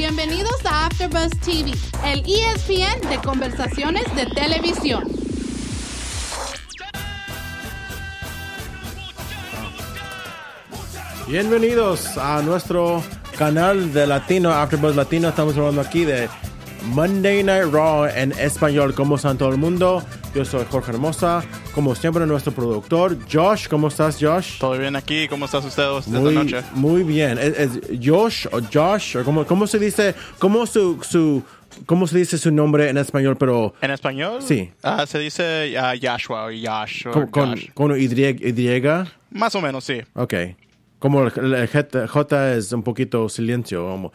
Bienvenidos a AfterBuzz TV, el ESPN de conversaciones de televisión. Bienvenidos a nuestro canal de Latino, AfterBuzz Latino. Estamos hablando aquí de Monday Night Raw en español. ¿Cómo están todo el mundo? Yo soy Jorge Hermosa. Como siempre, nuestro productor, Josh. ¿Cómo estás, Josh? Todo bien aquí, ¿cómo estás usted esta Muy, noche? muy bien. ¿Es, es Josh o Josh? ¿O cómo, cómo se dice? ¿Cómo su, su, ¿Cómo se dice su nombre en español? Pero ¿En español? Sí. Ah, se dice Yashua o Yash o con, con, con Y, y. Más o menos, sí. Ok. Como el, el J, J es un poquito silencio, como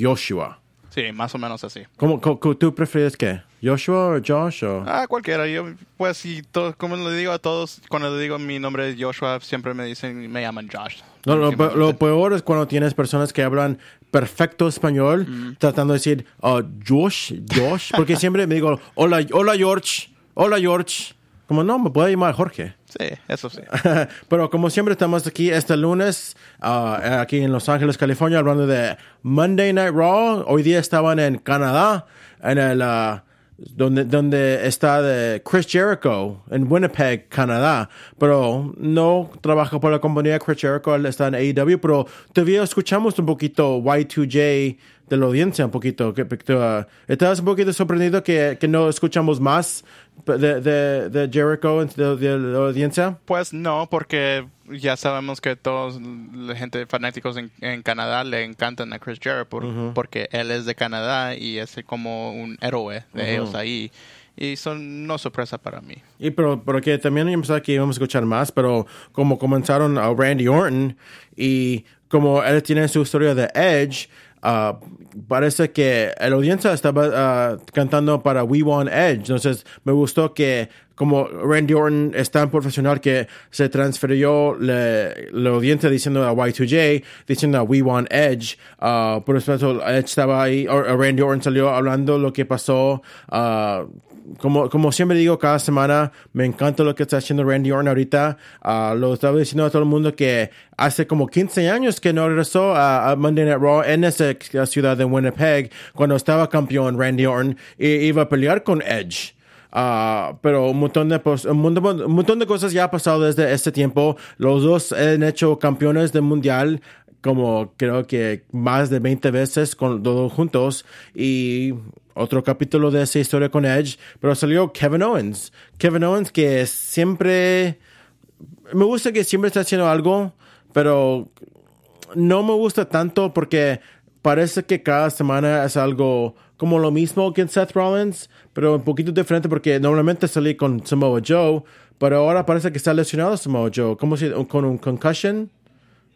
Joshua. Sí, más o menos así. ¿Cómo, tú prefieres qué? ¿Joshua o Josh? O? Ah, cualquiera. Yo, pues, sí, to- como le digo a todos, cuando le digo mi nombre es Joshua, siempre me dicen, me llaman Josh. No, lo, lo peor es cuando tienes personas que hablan perfecto español, tratando de decir uh, Josh, Josh, porque siempre me digo, hola, hola George, hola George. Como no, me puede llamar Jorge. Sí, eso sí. Pero como siempre estamos aquí este lunes, ah, aquí en Los Ángeles, California, hablando de Monday Night Raw. Hoy día estaban en Canadá, en el ah, donde, donde está de Chris Jericho, en Winnipeg, Canadá. Pero no trabaja por la compañía Chris Jericho, él está en AEW, pero todavía escuchamos un poquito Y2J de la audiencia, un poquito. Que, que, ¿Estabas un poquito sorprendido que, que no escuchamos más de, de, de Jericho de, de la audiencia? Pues no, porque ya sabemos que todos la gente fanáticos en, en Canadá le encantan a Chris Jericho por- porque él es de Canadá y es como un héroe de ellos ahí. Y son no sorpresa para mí. Y pero, pero que también yo pensaba que íbamos a escuchar más, pero como comenzaron a Randy Orton y como él tiene su historia de Edge, ah, parece que la audiencia estaba ah, cantando para We Want Edge. Entonces me gustó que como Randy Orton es tan profesional que se transfirió le- la audiencia diciendo a Y2J, diciendo a We Want Edge. ah, por eso Edge estaba ahí, o Randy Orton salió hablando lo que pasó. Como, como siempre digo cada semana, me encanta lo que está haciendo Randy Orton ahorita. Ah, lo estaba diciendo a todo el mundo que hace como 15 años que no regresó a, a Monday Night Raw en esa ciudad de Winnipeg cuando estaba campeón Randy Orton y iba a pelear con Edge. Ah, pero un montón, de, un, montón, un montón de cosas ya ha pasado desde este tiempo. Los dos han hecho campeones del mundial como creo que más de 20 veces con todos juntos y otro capítulo de esa historia con Edge, pero salió Kevin Owens. Kevin Owens que siempre me gusta que siempre está haciendo algo, pero no me gusta tanto porque parece que cada semana es algo como lo mismo que Seth Rollins, pero un poquito diferente porque normalmente salí con Samoa Joe, pero ahora parece que está lesionado Samoa Joe, como si con un concussion,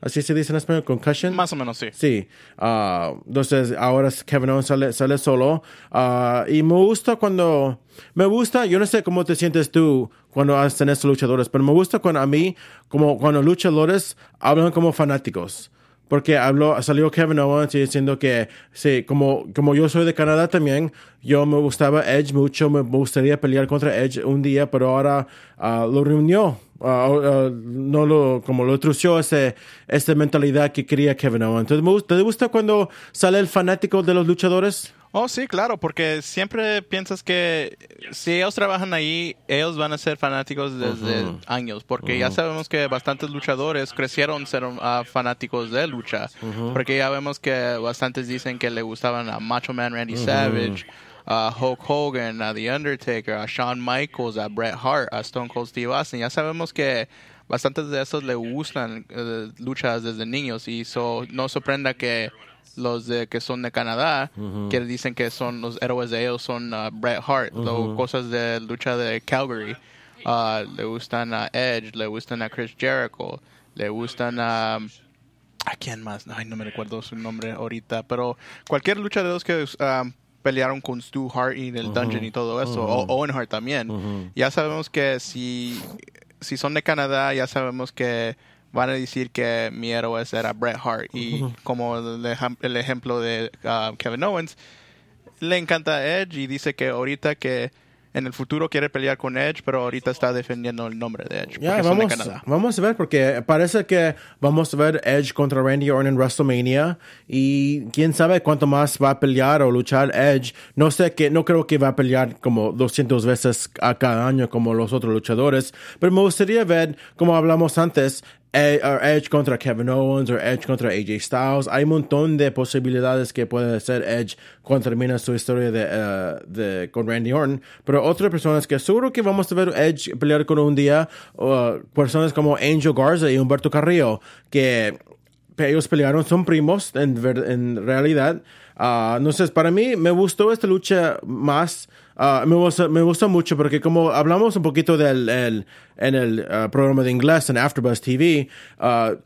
así se dice en español, concussion. Más o menos sí. Sí, ah, entonces ahora Kevin Owens sale, sale solo ah, y me gusta cuando, me gusta, yo no sé cómo te sientes tú cuando hacen estos luchadores, pero me gusta cuando a mí, como cuando luchadores hablan como fanáticos. Porque habló, salió Kevin Owens diciendo que, sí, como, como yo soy de Canadá también, yo me gustaba Edge mucho, me gustaría pelear contra Edge un día, pero ahora ah, lo reunió, ah, ah, no lo, como lo trució ese, esa mentalidad que quería Kevin Owens. Entonces, ¿te gusta cuando sale el fanático de los luchadores? Oh, sí, claro, porque siempre piensas que si ellos trabajan ahí, ellos van a ser fanáticos desde años, porque ya sabemos que bastantes luchadores crecieron ser ah, fanáticos de lucha, porque ya vemos que bastantes dicen que le gustaban a Macho Man Randy Savage, a Hulk Hogan, a The Undertaker, a Shawn Michaels, a Bret Hart, a Stone Cold Steve Austin. Ya sabemos que bastantes de esos le gustan eh, luchas desde niños y so, no sorprenda que los de que son de Canadá que dicen que son los héroes de ellos son uh, Bret Hart, lo- cosas de lucha de Calgary. Uh, le gustan a Edge, le gustan a Chris Jericho, le gustan a a quién más, ay no me recuerdo su nombre ahorita, pero cualquier lucha de los que um, pelearon con Stu Hart y el Dungeon y todo eso, o Owen Hart también. Ya sabemos que si si son de Canadá, ya sabemos que van a decir que mi héroe era Bret Hart. Y como el, el ejemplo de uh, Kevin Owens, le encanta Edge y dice que ahorita que en el futuro quiere pelear con Edge, pero ahorita está defendiendo el nombre de Edge. De vamos, Canadá. vamos a ver, porque parece que vamos a ver Edge contra Randy Orton en WrestleMania y quién sabe cuánto más va a pelear o luchar Edge. No sé que, no creo que va a pelear como 200 veces a cada año como los otros luchadores, pero me gustaría ver, como hablamos antes, Ed- or Edge contra Kevin Owens o Edge contra AJ Styles. Hay un montón de posibilidades que puede hacer Edge cuando termina su historia de, eh, de- con Randy Orton. Pero otras personas que seguro que vamos a ver Edge pelear con un día, o personas como Angel Garza y Humberto Carrillo, que ellos pelearon, son primos en, en realidad. Ah, entonces, para mí me gustó esta lucha más. Ah, me, gusta, me gusta mucho porque como hablamos un poquito del el- en el ah, programa de inglés en AfterBuzz TV, ah, so-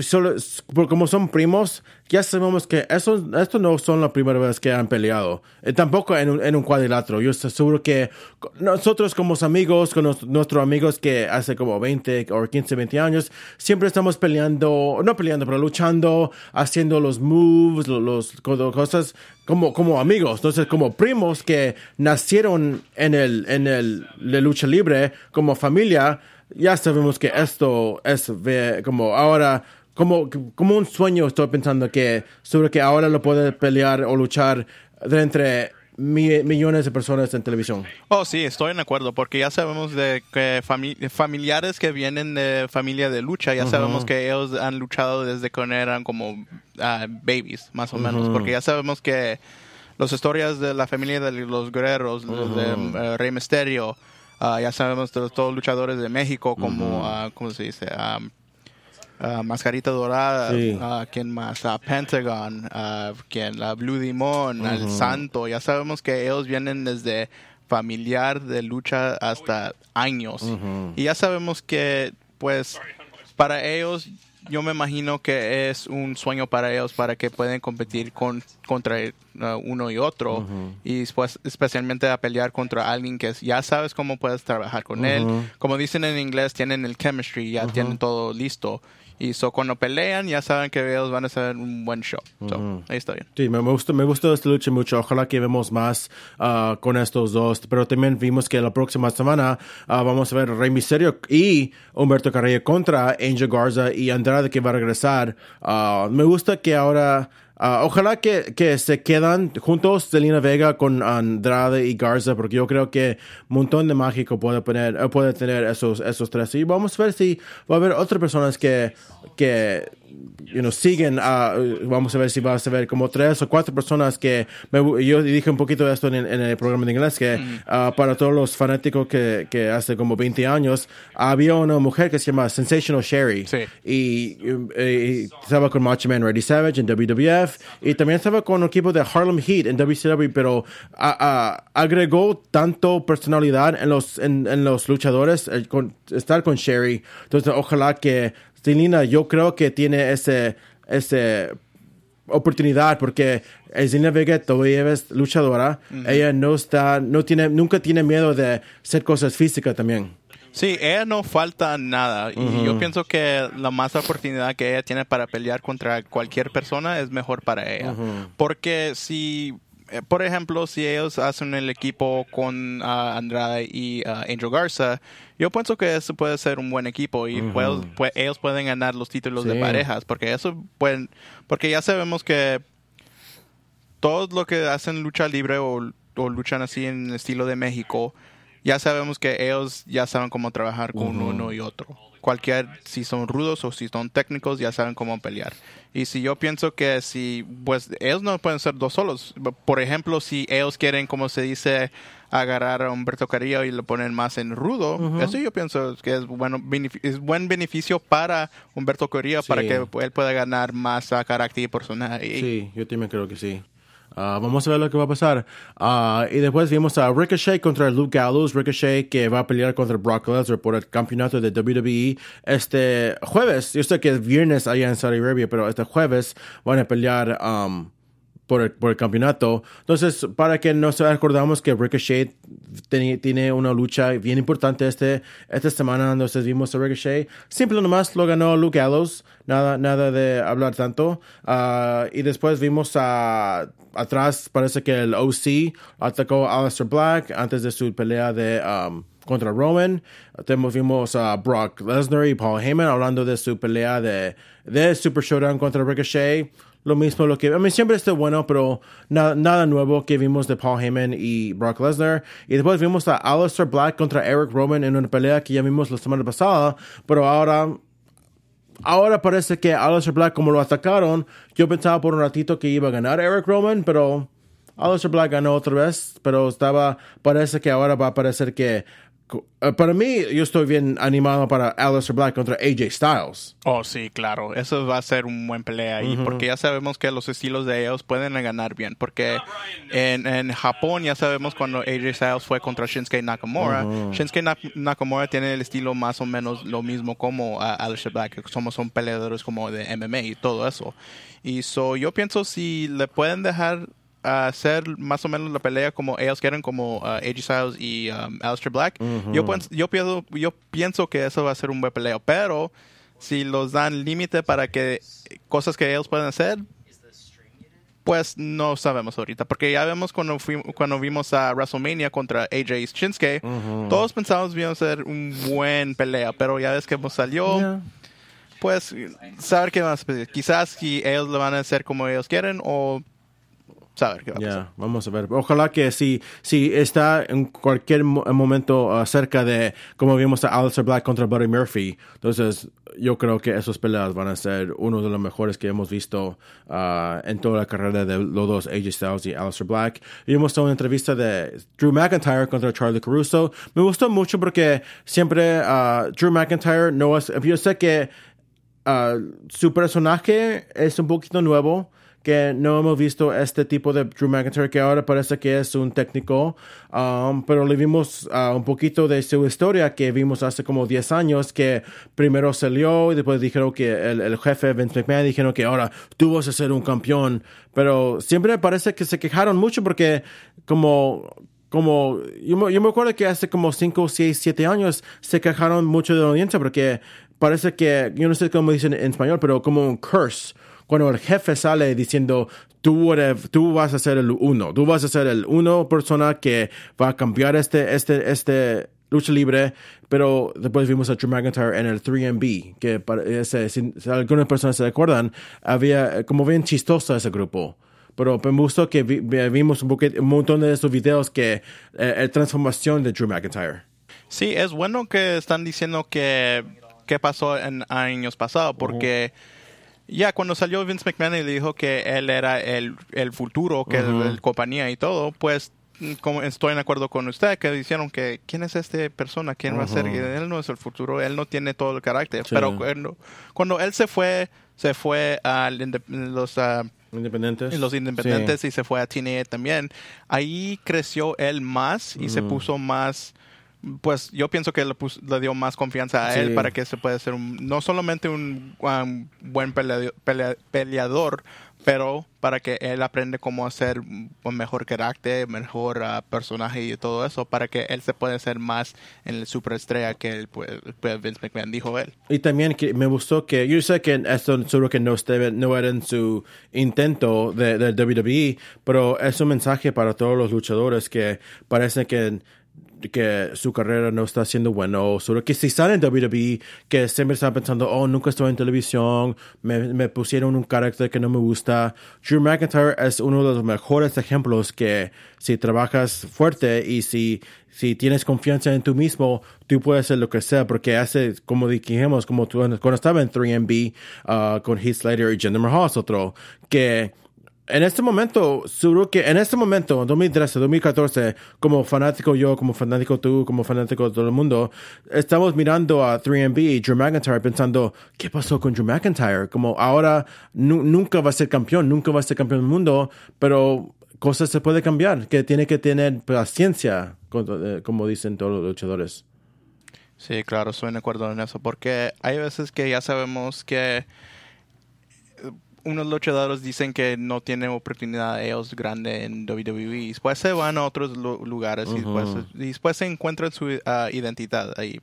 solo- como son primos, ya sabemos que eso, esto no son la primera vez que han peleado. Eh, tampoco en un, en un cuadrilátero. Yo estoy seguro que nosotros como amigos, con nuestros amigos que hace como 20 o 15, 20 años, siempre estamos peleando, no peleando, pero luchando, haciendo los moves, lo- los, co- cosas como, como amigos. Entonces, como primos que nacieron en el, en el, la lucha libre, como familia, ya sabemos que esto es como ahora, como, como un sueño estoy pensando que sobre que ahora lo puede pelear o luchar de entre mi- millones de personas en televisión. Oh, sí, estoy de acuerdo, porque ya sabemos de que fami- familiares que vienen de familia de lucha, ya sabemos que ellos han luchado desde que eran como ah, babies, más o menos, porque ya sabemos que las historias de la familia de los guerreros, de, de, eh, Rey Misterio, ah, ya sabemos de los, todos los luchadores de México, como, ah, ¿cómo se dice? Ah, Mascarita Dorada, Sí. ¿quién más? Pentagon, ¿quién? La Blue Demon, El Santo. Ya sabemos que ellos vienen desde familiar de lucha hasta años. Y ya sabemos que, pues, para ellos, yo me imagino que es un sueño para ellos para que puedan competir con, contra uh, uno y otro. Y después, especialmente a pelear contra alguien que es- ya sabes cómo puedes trabajar con él. Como dicen en inglés, tienen el chemistry, ya tienen todo listo. Y so, cuando pelean, ya saben que ellos van a hacer un buen show. So, ahí está bien. Sí, me gustó, me gustó esta lucha mucho. Ojalá que vemos más ah, con estos dos. Pero también vimos que la próxima semana ah, vamos a ver Rey Misterio y Humberto Carrillo contra Angel Garza y Andrade que va a regresar. Ah, me gusta que ahora. Ah, ojalá que, que se quedan juntos Selena Vega con Andrade y Garza, porque yo creo que un montón de mágico puede, poner, eh, puede tener esos, esos tres. Y vamos a ver si va a haber otras personas que, que you know, siguen a, vamos a ver si vas a ver como tres o cuatro personas que me- yo dije un poquito de esto en, el- en el programa de inglés que ah, para todos los fanáticos que, que hace como 20 años había una mujer que se llama Sensational Sherry. Sí. y, eh, y estaba con Macho Man Randy Savage en WWF y también estaba con un equipo de Harlem Heat en WCW pero a- a- agregó tanto personalidad en los en, en los luchadores eh, con, estar con Sherry. Entonces ojalá que Selena yo creo que tiene ese ese oportunidad porque Zelina Vega todavía es luchadora ella no está no tiene nunca tiene miedo de hacer cosas físicas también Sí, ella no falta nada. Y yo pienso que la más oportunidad que ella tiene para pelear contra cualquier persona es mejor para ella. Porque si, por ejemplo, si ellos hacen el equipo con ah, Andrade y ah, Angel Garza, yo pienso que eso puede ser un buen equipo y ellos pueden ganar los títulos de parejas. Porque eso pueden, porque ya sabemos que todos lo que hacen lucha libre o, o luchan así en el estilo de México, ya sabemos que ellos ya saben cómo trabajar con uno y otro. Cualquier, si son rudos o si son técnicos, ya saben cómo pelear. Y si yo pienso que si, pues ellos no pueden ser dos solos. Por ejemplo, si ellos quieren, como se dice, agarrar a Humberto Carrillo y lo ponen más en rudo, eso yo pienso que es, bueno, es buen beneficio para Humberto Carrillo para que él pueda ganar más a carácter y personaje. Sí, yo también creo que sí. Ah, vamos a ver lo que va a pasar. Ah, y después vimos a Ricochet contra Luke Gallows. Ricochet que va a pelear contra Brock Lesnar por el campeonato de WWE este jueves. Yo sé que es viernes allá en Saudi Arabia, pero este jueves van a pelear um, por el, por el campeonato. Entonces, para que nos acordamos que Ricochet tiene, tiene una lucha bien importante este, esta semana, entonces vimos a Ricochet. Simple nomás lo ganó Luke Gallows, nada, nada de hablar tanto. Ah, y después vimos a atrás, parece que el OC atacó a Aleister Black antes de su pelea de... Um, contra Roman. Tenemos, vimos a Brock Lesnar y Paul Heyman hablando de su pelea de, de Super Showdown contra Ricochet lo mismo lo que a mí siempre está bueno pero nada, nuevo que vimos de Paul Heyman y Brock Lesnar. Y después vimos a Aleister Black contra Eric Roman en una pelea que ya vimos la semana pasada pero ahora ahora parece que Aleister Black como lo atacaron yo pensaba por un ratito que iba a ganar Eric Roman pero Aleister Black ganó otra vez pero estaba parece que ahora va a parecer que para mí, yo estoy bien animado para Aleister Black contra AJ Styles. Oh, sí, claro. Eso va a ser un buen pelea ahí. Porque ya sabemos que los estilos de ellos pueden ganar bien. Porque en, en Japón ya sabemos cuando AJ Styles fue contra Shinsuke Nakamura. Shinsuke Nakamura tiene el estilo más o menos lo mismo como uh, Aleister Black. Somos son peleadores como de MMA y todo eso. Y so, yo pienso si le pueden dejar hacer más o menos la pelea como ellos quieren, como uh, AJ Styles y um, Aleister Black, yo, yo, pienso, yo pienso que eso va a ser un buen peleo. Pero si los dan límite para que cosas que ellos pueden hacer, pues no sabemos ahorita. Porque ya vemos cuando, cuando vimos a WrestleMania contra AJ y Shinsuke, todos pensábamos que iba a ser un buen pelea, pero ya ves que salió. Pues saber qué van a hacer. Quizás si ellos lo van a hacer como ellos quieren o saber qué va a pasar. vamos a ver. Ojalá que si, si está en cualquier momento uh, cerca de, como vimos a Alistair Black contra Buddy Murphy, entonces yo creo que esas peleas van a ser uno de los mejores que hemos visto uh, en toda la carrera de los dos AJ Styles y Alistair Black. Y hemos una entrevista de Drew McIntyre contra Charlie Caruso. Me gustó mucho porque siempre uh, Drew McIntyre no es, yo sé que su personaje es un poquito nuevo que no hemos visto este tipo de Drew McIntyre que ahora parece que es un técnico, um, pero le vimos uh, un poquito de su historia que vimos hace como 10 años que primero salió y después dijeron que el, el jefe Vince McMahon dijeron que ahora tú vas a ser un campeón, pero siempre parece que se quejaron mucho porque como como yo, me acuerdo que hace como 5, 6, 7 años se quejaron mucho de la audiencia porque parece que, yo no sé cómo dicen en español, pero como un curse cuando el jefe sale diciendo, tú, tú vas a ser el uno, tú vas a ser el uno persona que va a cambiar este, este, este lucha libre, pero después vimos a Drew McIntyre en el 3MB, que ese, si, algunas personas se acuerdan, había como bien chistoso ese grupo. Pero me gustó que vimos un, un, montón de esos videos que eh, la transformación de Drew McIntyre. Sí, es bueno que están diciendo que qué pasó en años pasados, porque... Ya, cuando salió Vince McMahon y dijo que él era el, el futuro, que el, compañía y todo, pues como estoy en acuerdo con usted, que dijeron que quién es esta persona, quién va a ser, él no es el futuro, él no tiene todo el carácter. Pero cuando, cuando, él se fue, se fue a los... independientes. Los independientes y se fue a TNA también. Ahí creció él más y se puso más pues yo pienso que le, le dio más confianza a él para que se pueda ser un, no solamente un, buen peleador, pero para que él aprende cómo hacer un mejor carácter, mejor uh, personaje y todo eso, para que él se pueda ser más en el superestrella que él, pues, pues, Vince McMahon dijo él. Y también que me gustó que, yo sé que esto seguro que no, no era en su intento de, de WWE, pero es un mensaje para todos los luchadores que parece que que su carrera no está siendo buena, o solo que si sale en WWE, que siempre están pensando, oh, nunca estoy en televisión, me, me, pusieron un carácter que no me gusta. Drew McIntyre es uno de los mejores ejemplos que si trabajas fuerte y si, si tienes confianza en tú mismo, tú puedes hacer lo que sea, porque hace, como dijimos, como tú, cuando estaba en 3MB uh, con Heath Slater y Jinder Mahal, otro, que en este momento, seguro que en este momento, 2013, 2014, como fanático yo, como fanático tú, como fanático todo el mundo, estamos mirando a 3MB y Drew McIntyre pensando, ¿qué pasó con Drew McIntyre? Como ahora nunca va a ser campeón, nunca va a ser campeón del mundo, pero cosas se puede cambiar, que tiene que tener paciencia, eh, como dicen todos los luchadores. Sí, claro, estoy de acuerdo en eso, porque hay veces que ya sabemos que unos luchadores dicen que no tienen oportunidad ellos grande en WWE. Después se van a otros lu- lugares y, después, y después se encuentran su ah, identidad ahí.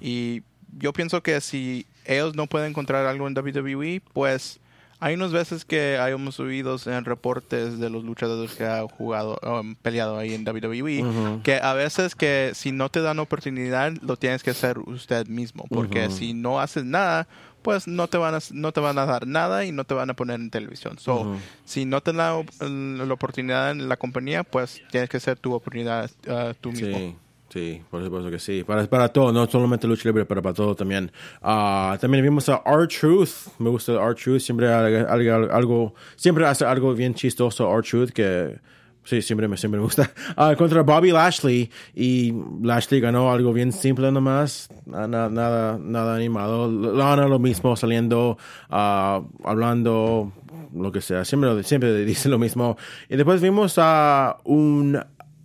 Y yo pienso que si ellos no pueden encontrar algo en WWE, pues hay unas veces que hayamos oído en reportes de los luchadores que han jugado, um, peleado ahí en WWE, que a veces que si no te dan oportunidad, lo tienes que hacer usted mismo, porque si no haces nada, pues no te van a no te van a dar nada y no te van a poner en televisión. So, si no te dan la, la oportunidad en la compañía, pues tienes que hacer tu oportunidad ah, tú mismo. Sí, sí, por supuesto que sí. Para, para todo, no solamente lucha libre, pero para todo también. Ah, también vimos a R-Truth. Me gusta R-Truth. Siempre algo, siempre hace algo bien chistoso R-Truth que... Sí, siempre me, siempre me gusta. Ah, contra Bobby Lashley. Y Lashley ganó algo bien simple nomás. Ah, na- nada, nada animado. Lana lo mismo, saliendo, ah, hablando, lo que sea. Siempre, siempre dice lo mismo. Y después vimos a un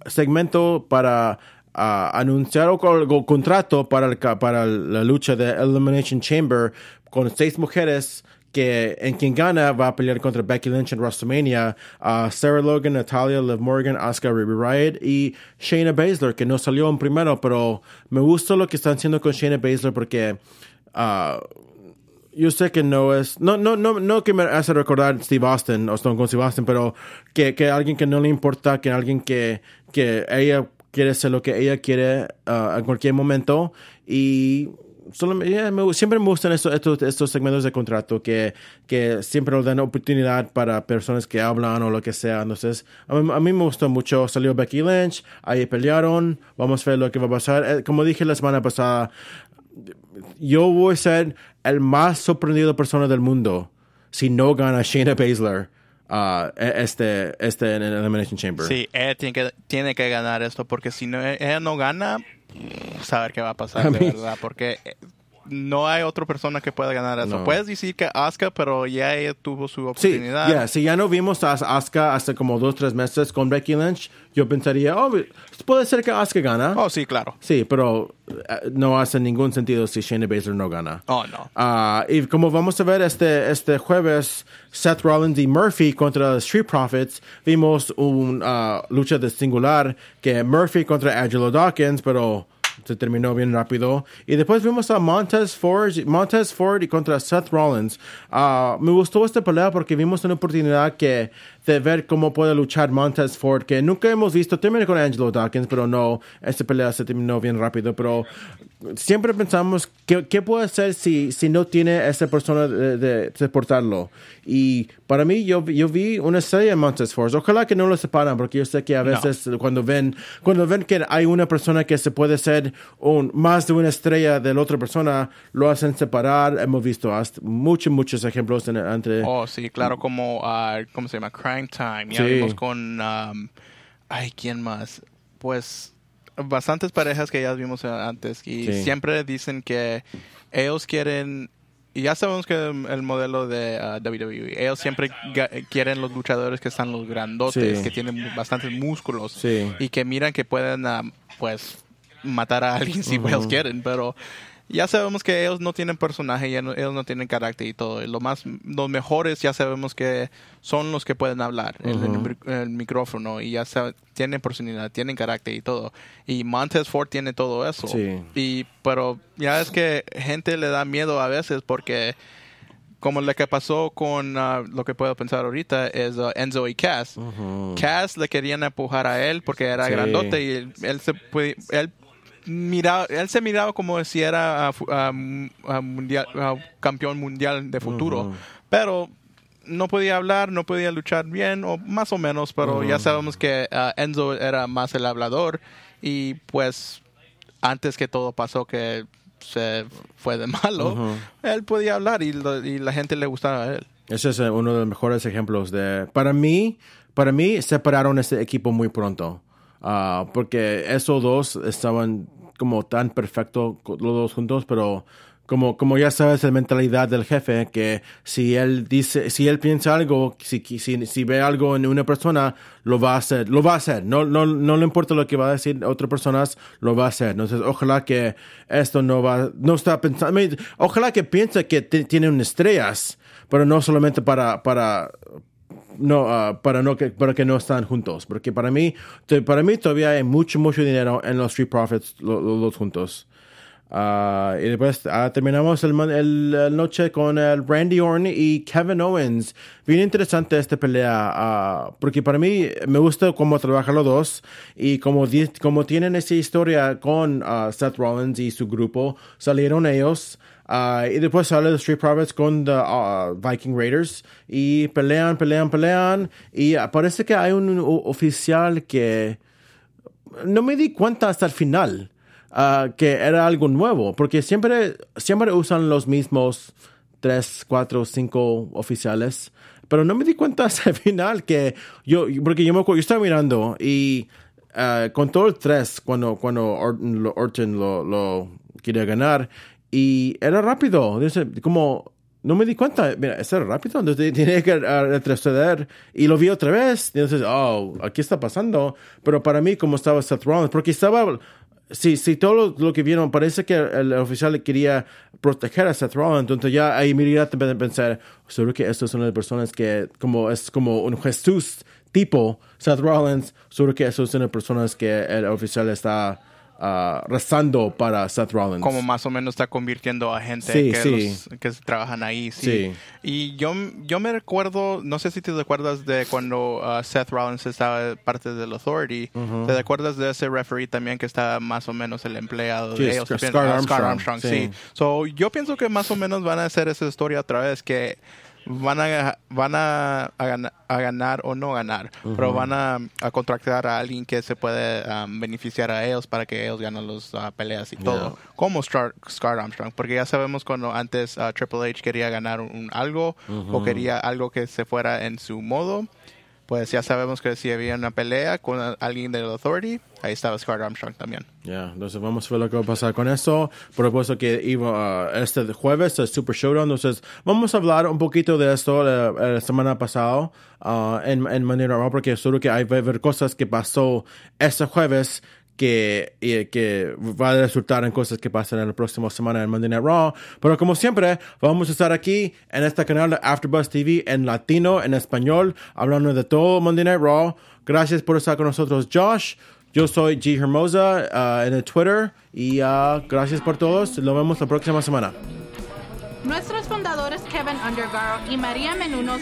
segmento para anunciar o con- con contrato para, el para la lucha de Elimination Chamber con seis mujeres que en quien gana va a pelear contra Becky Lynch en WrestleMania, a Sarah Logan, Natalia, Liv Morgan, Asuka, Ruby Riot y Shayna Baszler, que no salió en primero, pero me gusta lo que están haciendo con Shayna Baszler porque ah, yo sé que no es, no, no, no, no que me hace recordar Steve Austin o Stone Cold Steve Austin, pero que, que alguien que no le importa, que alguien que, que ella quiere hacer lo que ella quiere ah, en cualquier momento y me- siempre me gustan estos, segmentos de contrato que, que siempre nos dan oportunidad para personas que hablan o lo que sea. Entonces, a mí, a mí me gustó mucho. Salió Becky Lynch, ahí pelearon, vamos a ver lo que va a pasar. Eh, como dije la semana pasada, yo voy a ser el más sorprendido persona del mundo si no gana Shayna Baszler uh, este, este en el Elimination Chamber. Sí, ella tiene que, tiene que ganar esto porque si no, ella no gana, saber qué va a pasar, de mí- verdad. Porque eh, no hay otra persona que pueda ganar eso. No. Puedes decir que Asuka, pero ya ella tuvo su Sí, oportunidad. ya, si ya no vimos a Asuka hace como dos, tres meses con Becky Lynch, yo pensaría, oh, puede ser que Asuka gana. Oh, sí, claro. Sí, pero eh, no hace ningún sentido si Shayna Baszler no gana. Oh, no. Ah, y como vamos a ver este, este jueves, Seth Rollins y Murphy contra los Street Profits, vimos una lucha de singular que Murphy contra Angelo Dawkins, pero se terminó bien rápido. Y después vimos a Montez Ford, Montez Ford y contra Seth Rollins. Ah, me gustó esta pelea porque vimos una oportunidad que de ver cómo puede luchar Montez Ford, que nunca hemos visto. Terminé con Angelo Dawkins, pero no, esta pelea se terminó bien rápido. Pero siempre pensamos, ¿qué, qué puede hacer si, si no tiene esa persona de, de soportarlo? Y para mí, yo, yo vi una serie de Montez Ford. Ojalá que no lo separan, porque yo sé que a veces cuando ven cuando ven que hay una persona que se puede ser un, más de una estrella de la otra persona, lo hacen separar. Hemos visto hasta muchos, muchos ejemplos en- entre... Oh, sí, claro, como, ah, ¿cómo se llama? Crime Time. Ya Sí. vimos con, um, ay, ¿quién más? Pues bastantes parejas que ya vimos eh, antes y Sí. siempre dicen que ellos quieren, y ya sabemos que el modelo de ah, WWE, ellos siempre quieren los luchadores que están los grandotes, Sí. que tienen bastantes músculos Sí. y que miran que pueden, ah, pues, matar a alguien si ellos quieren, pero ya sabemos que ellos no tienen personaje, ya no- ellos no tienen carácter y todo. Y lo más, los mejores ya sabemos que son los que pueden hablar en el, mic- el micrófono y ya sabe- tienen personalidad, tienen carácter y todo. Y Montez Ford tiene todo eso. Sí. Y, pero ya es que gente le da miedo a veces porque como lo que pasó con ah, lo que puedo pensar ahorita es ah, Enzo y Cass. Cass le querían empujar a él porque era Sí. grandote y él, él se puede, él miraba, él se miraba como si era ah, mundial, campeón mundial de futuro, pero no podía hablar, no podía luchar bien o más o menos, pero ya sabemos que Enzo era más el hablador y pues antes que todo pasó que se fue de malo, él podía hablar y, lo- y la gente le gustaba a él. Ese es eh, uno de los mejores ejemplos de... Para mí, para mí separaron ese equipo muy pronto. Ah, porque esos dos estaban como tan perfectos co- los dos juntos, pero como, como ya sabes, la mentalidad del jefe, que si él dice, si él piensa algo, si, si, si ve algo en una persona, lo va a hacer, lo va a hacer. No, no, no le importa lo que va a decir otras personas, lo va a hacer. Entonces, ojalá que esto no va, no está pensando, ojalá que piense que tiene estrellas, pero no solamente para, para, no, ah, para no que, para que no están juntos. Porque para mí, para mí todavía hay mucho, mucho dinero en los Street Profits, los, los juntos. Uh, y después uh, terminamos el, el, el, noche con el Randy Orton y Kevin Owens. Bien interesante esta pelea, uh, porque para mí me gusta cómo trabajan los dos y como, como tienen esa historia con Seth Rollins y su grupo, salieron ellos. Y después sale The Street Profits con The Viking Raiders y pelean, pelean, pelean. Y parece que hay un oficial que no me di cuenta hasta el final. Ah, que era algo nuevo, porque siempre, siempre usan los mismos tres, cuatro, cinco oficiales, pero no me di cuenta hasta el final que yo, porque yo me acuerdo, yo estaba mirando y uh, con todo el tres, cuando, cuando Orton, lo, lo, quería ganar, y era rápido, como no me di cuenta, mira, era rápido, entonces tenía que retroceder y lo vi otra vez, entonces, oh, aquí está pasando, pero para mí como estaba Seth Rollins, porque estaba Sí, sí, todo lo, que vieron, parece que el, oficial quería proteger a Seth Rollins, entonces ya ahí inmediatamente pensar, seguro que estas son las personas que, como es como un Jesús tipo, Seth Rollins, seguro que estas son las personas que el oficial está uh, rezando para Seth Rollins. Como más o menos está convirtiendo a gente que, que trabajan ahí. Sí. Y yo, yo me recuerdo, no sé si te recuerdas de cuando uh, Seth Rollins estaba parte del Authority. ¿Te recuerdas de ese referee también que está más o menos el empleado de ellos? Scar, Armstrong. sí. So, yo pienso que más o menos van a hacer esa historia otra vez que van a, van a, a, ganar, o no ganar, pero van a, a, contratar a alguien que se puede um, beneficiar a ellos para que ellos ganen las uh, peleas y todo, como Scar, Armstrong, porque ya sabemos cuando antes uh, Triple H quería ganar un, algo o quería algo que se fuera en su modo, pues ya sabemos que si había una pelea con alguien del Authority, ahí estaba Scar Armstrong también. Ya, entonces vamos a ver lo que va a pasar con eso. Por supuesto que iba uh, este jueves, el Super Showdown, entonces vamos a hablar un poquito de esto la, la semana pasada uh, en, en manera porque seguro que hay ver cosas que pasó este jueves que, que va a resultar en cosas que pasan en la próxima semana en Monday Night Raw. Pero como siempre, vamos a estar aquí en este canal de AfterBuzz TV en latino, en español, hablando de todo Monday Night Raw. Gracias por estar con nosotros, Josh. Yo soy G. Hermosa uh, en el Twitter y uh, gracias por todos. Nos vemos la próxima semana. Nuestros fundadores Kevin Undergaro y María Menunos